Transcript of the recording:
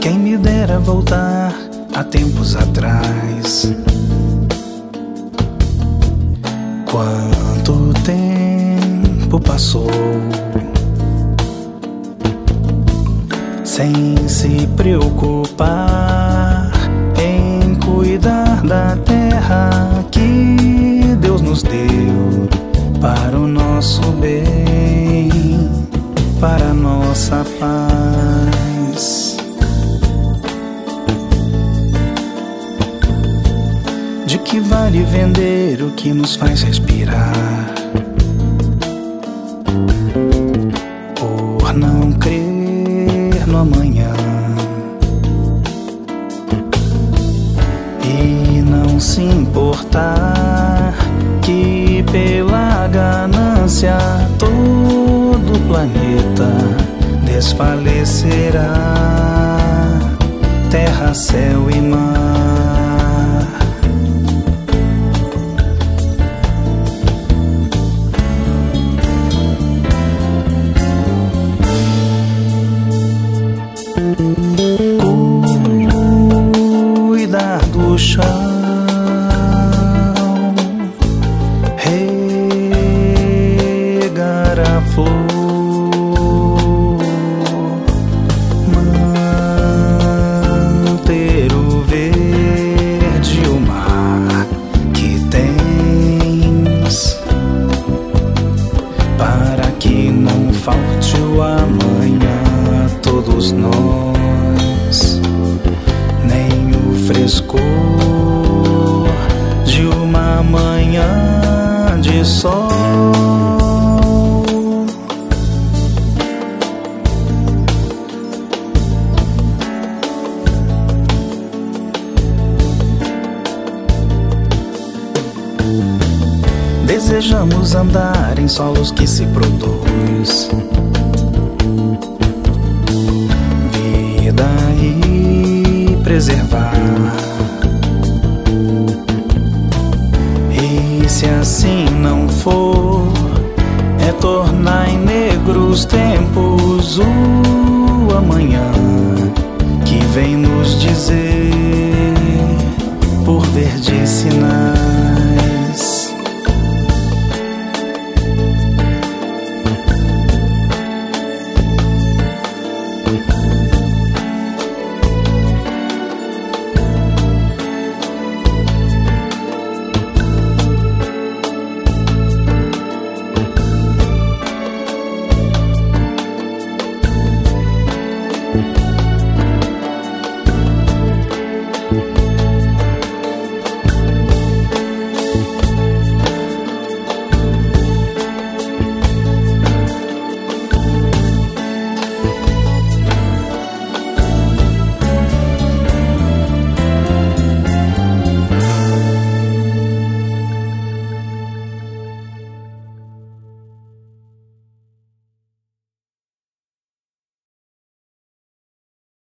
Quem me dera voltar a tempos atrás. Quanto tempo passou sem se preocupar em cuidar da terra. Para nossa paz. De que vale vender o que nos faz respirar? Por não crer no amanhã e não se importar que pela ganância todo o planeta desfalecerá. Terra, céu e mar. Cuidar do chão, regar a flor, todos nós nem o frescor de uma manhã de sol. Desejamos andar em solos que se produz se assim não for, é tornar em negros tempos o amanhã que vem nos dizer por verde sinal.